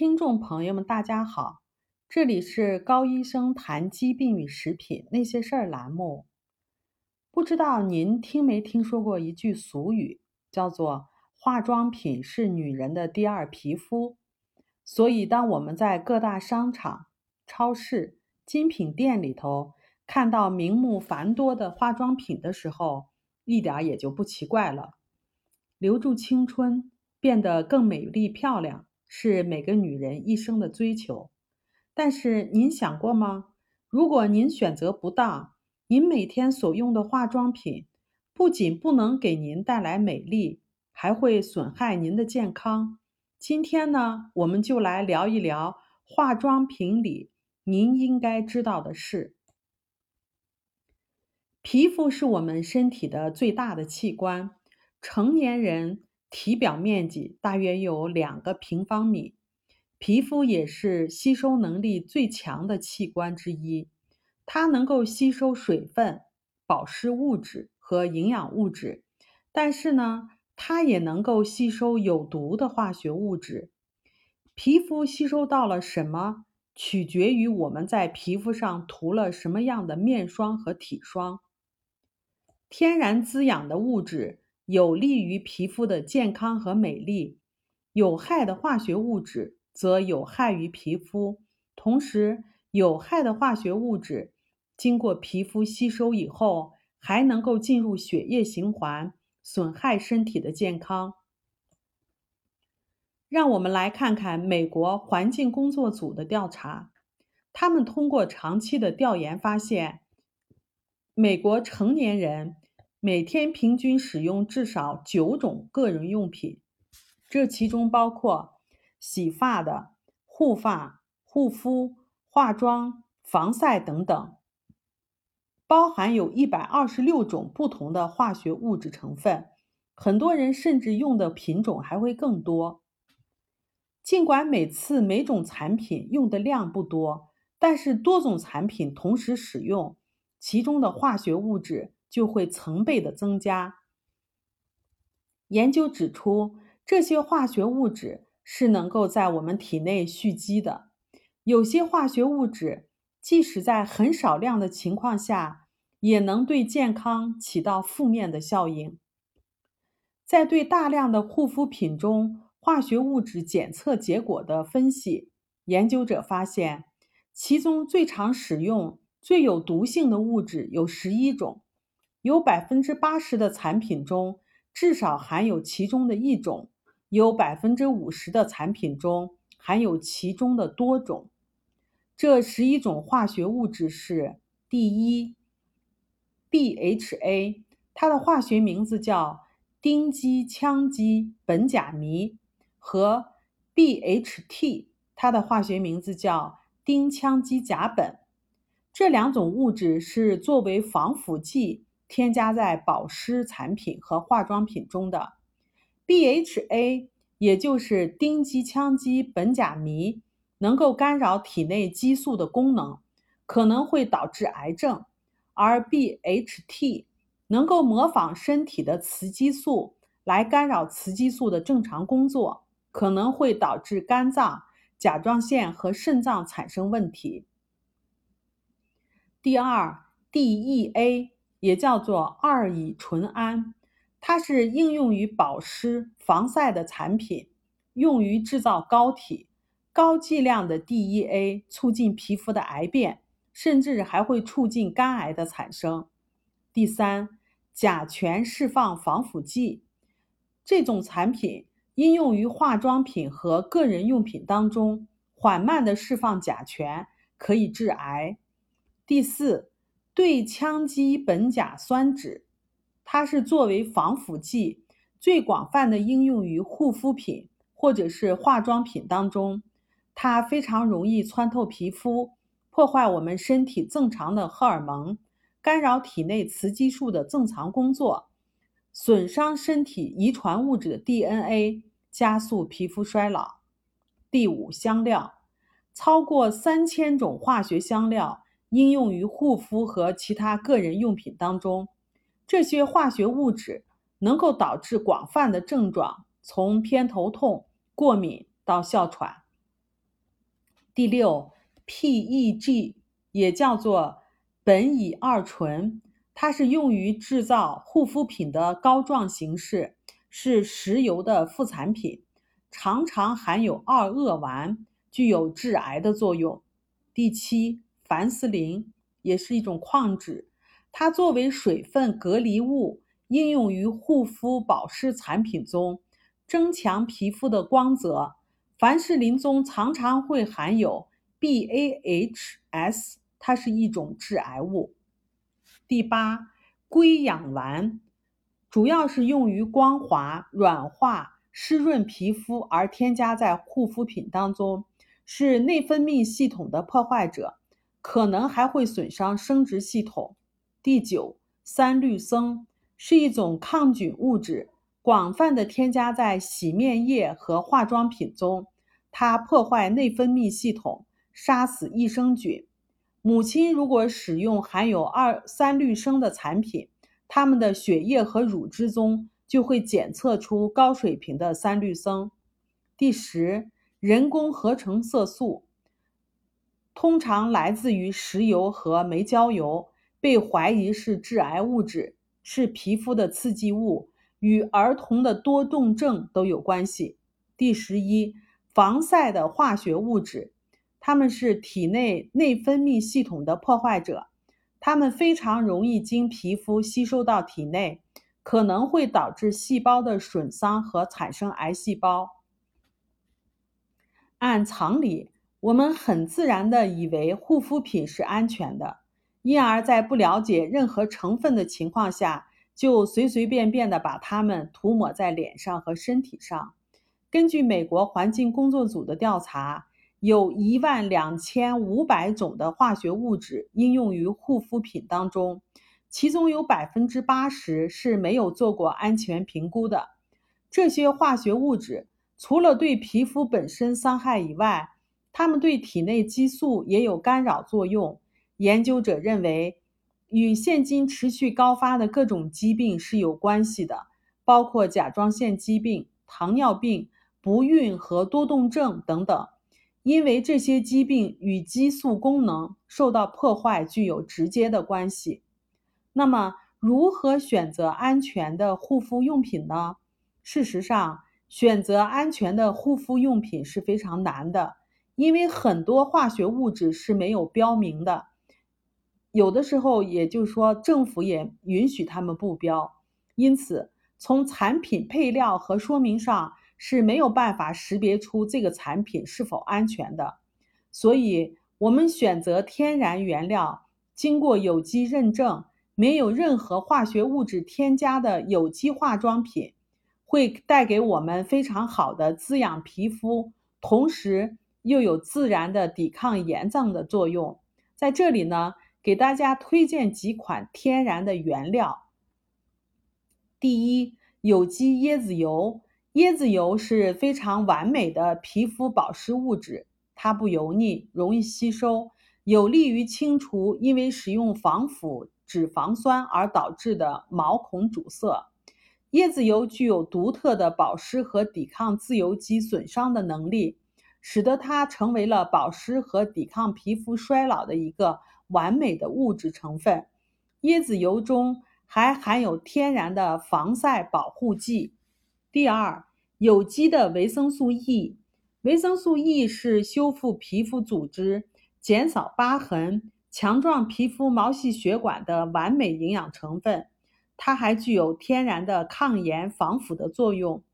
听众朋友们，大家好，这里是高医生谈疾病与食品那些事儿栏目。不知道您听没听说过一句俗语，叫做“化妆品是女人的第二皮肤”。所以，当我们在各大商场、超市、精品店里头看到名目繁多的化妆品的时候，一点也就不奇怪了。留住青春，变得更美丽漂亮。是每个女人一生的追求，但是您想过吗？如果您选择不当，您每天所用的化妆品不仅不能给您带来美丽，还会损害您的健康。今天呢，我们就来聊一聊化妆品里您应该知道的事。皮肤是我们身体的最大的器官，成年人。体表面积大约有两个平方米，皮肤也是吸收能力最强的器官之一。它能够吸收水分、保湿物质和营养物质，但是呢，它也能够吸收有毒的化学物质。皮肤吸收到了什么，取决于我们在皮肤上涂了什么样的面霜和体霜。天然滋养的物质。有利于皮肤的健康和美丽，有害的化学物质则有害于皮肤。同时，有害的化学物质经过皮肤吸收以后，还能够进入血液循环，损害身体的健康。让我们来看看美国环境工作组的调查，他们通过长期的调研发现，美国成年人。每天平均使用至少九种个人用品，这其中包括洗发的、护发、护肤、化妆、防晒等等，包含有一百二十六种不同的化学物质成分。很多人甚至用的品种还会更多。尽管每次每种产品用的量不多，但是多种产品同时使用，其中的化学物质。就会成倍的增加。研究指出，这些化学物质是能够在我们体内蓄积的。有些化学物质，即使在很少量的情况下，也能对健康起到负面的效应。在对大量的护肤品中化学物质检测结果的分析，研究者发现，其中最常使用、最有毒性的物质有十一种。有百分之八十的产品中至少含有其中的一种，有百分之五十的产品中含有其中的多种。这十一种化学物质是：第一，BHA，它的化学名字叫丁基羟基苯甲醚，和 BHT，它的化学名字叫丁羟基甲苯。这两种物质是作为防腐剂。添加在保湿产品和化妆品中的 BHA，也就是丁基羟基苯甲醚，能够干扰体内激素的功能，可能会导致癌症；而 BHT 能够模仿身体的雌激素来干扰雌激素的正常工作，可能会导致肝脏、甲状腺和肾脏产生问题。第二，DEA。也叫做二乙醇胺，它是应用于保湿、防晒的产品，用于制造膏体。高剂量的 DEA 促进皮肤的癌变，甚至还会促进肝癌的产生。第三，甲醛释放防腐剂，这种产品应用于化妆品和个人用品当中，缓慢的释放甲醛，可以致癌。第四。对羟基苯甲酸酯，它是作为防腐剂最广泛的应用于护肤品或者是化妆品当中。它非常容易穿透皮肤，破坏我们身体正常的荷尔蒙，干扰体内雌激素的正常工作，损伤身体遗传物质的 DNA，加速皮肤衰老。第五，香料，超过三千种化学香料。应用于护肤和其他个人用品当中，这些化学物质能够导致广泛的症状，从偏头痛、过敏到哮喘。第六，PEG 也叫做苯乙二醇，它是用于制造护肤品的膏状形式，是石油的副产品，常常含有二恶烷，具有致癌的作用。第七，凡士林也是一种矿脂，它作为水分隔离物，应用于护肤保湿产品中，增强皮肤的光泽。凡士林中常常会含有 BAHS，它是一种致癌物。第八，硅氧烷主要是用于光滑、软化、湿润皮肤而添加在护肤品当中，是内分泌系统的破坏者，可能还会损伤生殖系统。第九，三氯生是一种抗菌物质。广泛的添加在洗面液和化妆品中，它破坏内分泌系统，杀死益生菌。母亲如果使用含有二三氯生的产品，他们的血液和乳汁中就会检测出高水平的三氯生。第十，人工合成色素通常来自于石油和煤焦油，被怀疑是致癌物质，是皮肤的刺激物。与儿童的多动症都有关系。第十一，防晒的化学物质，它们是体内内分泌系统的破坏者，它们非常容易经皮肤吸收到体内，可能会导致细胞的损伤和产生癌细胞。按常理，我们很自然地以为护肤品是安全的，因而，在不了解任何成分的情况下。就随随便便的把它们涂抹在脸上和身体上。根据美国环境工作组的调查，有一万两千五百种的化学物质应用于护肤品当中，其中有百分之八十是没有做过安全评估的。这些化学物质除了对皮肤本身伤害以外，它们对体内激素也有干扰作用。研究者认为。与现今持续高发的各种疾病是有关系的，包括甲状腺疾病、糖尿病、不孕和多动症等等。因为这些疾病与激素功能受到破坏具有直接的关系。那么，如何选择安全的护肤用品呢？事实上，选择安全的护肤用品是非常难的，因为很多化学物质是没有标明的。有的时候，也就是说，政府也允许他们不标，因此从产品配料和说明上是没有办法识别出这个产品是否安全的。所以，我们选择天然原料、经过有机认证、没有任何化学物质添加的有机化妆品，会带给我们非常好的滋养皮肤，同时又有自然的抵抗炎症的作用。在这里呢。给大家推荐几款天然的原料。第一，有机椰子油。椰子油是非常完美的皮肤保湿物质，它不油腻，容易吸收，有利于清除因为使用防腐脂肪酸而导致的毛孔阻塞。椰子油具有独特的保湿和抵抗自由基损伤的能力，使得它成为了保湿和抵抗皮肤衰老的一个。完美的物质成分，椰子油中还含有天然的防晒保护剂。第二，有机的维生素 E，维生素 E 是修复皮肤组织、减少疤痕、强壮皮肤毛细血管的完美营养成分。它还具有天然的抗炎防腐的作用。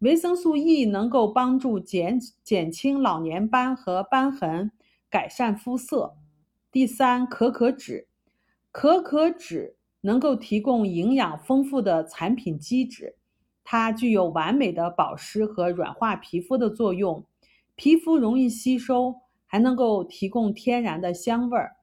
维生素 E 能够帮助减减轻老年斑和斑痕，改善肤色。第三，可可脂，可可脂能够提供营养丰富的产品基质，它具有完美的保湿和软化皮肤的作用，皮肤容易吸收，还能够提供天然的香味儿。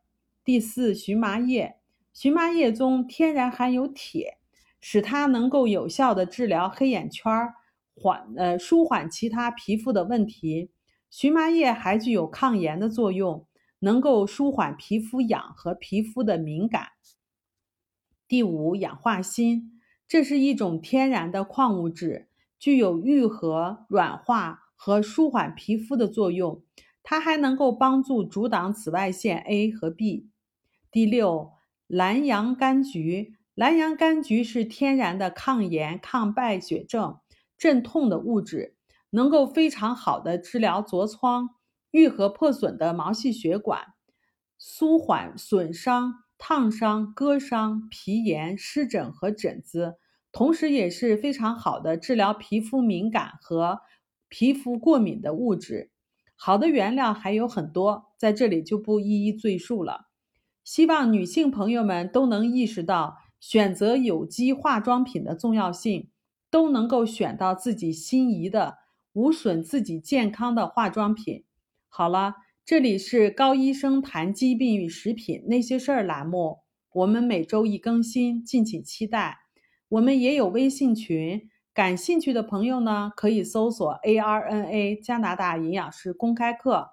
第四，荨麻叶，荨麻叶中天然含有铁，使它能够有效的治疗黑眼圈儿，缓呃舒缓其他皮肤的问题。荨麻叶还具有抗炎的作用。能够舒缓皮肤痒和皮肤的敏感。第五，氧化锌，这是一种天然的矿物质，具有愈合、软化和舒缓皮肤的作用。它还能够帮助阻挡紫外线 A 和 B。第六，蓝洋甘菊。蓝洋甘菊是天然的抗炎、抗败血症、镇痛的物质，能够非常好的治疗痤疮，愈合破损的毛细血管，舒缓损伤、烫伤、割伤、皮炎、湿疹和疹子，同时也是非常好的治疗皮肤敏感和皮肤过敏的物质。好的原料还有很多，在这里就不一一赘述了。希望女性朋友们都能意识到。选择有机化妆品的重要性，都能够选到自己心仪的、无损自己健康的化妆品。好了，这里是高医生谈疾病与食品那些事儿栏目，我们每周一更新，敬请期待。我们也有微信群，感兴趣的朋友呢，可以搜索 ARNA 加拿大营养师公开课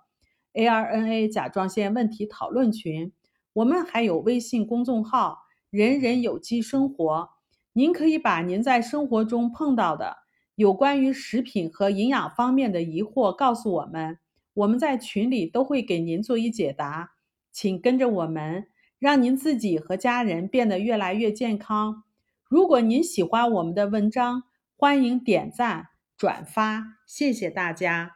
，ARNA 甲状腺问题讨论群。我们还有微信公众号。人人有机生活，您可以把您在生活中碰到的有关于食品和营养方面的疑惑告诉我们，我们在群里都会给您做一解答。请跟着我们，让您自己和家人变得越来越健康。如果您喜欢我们的文章，欢迎点赞转发，谢谢大家。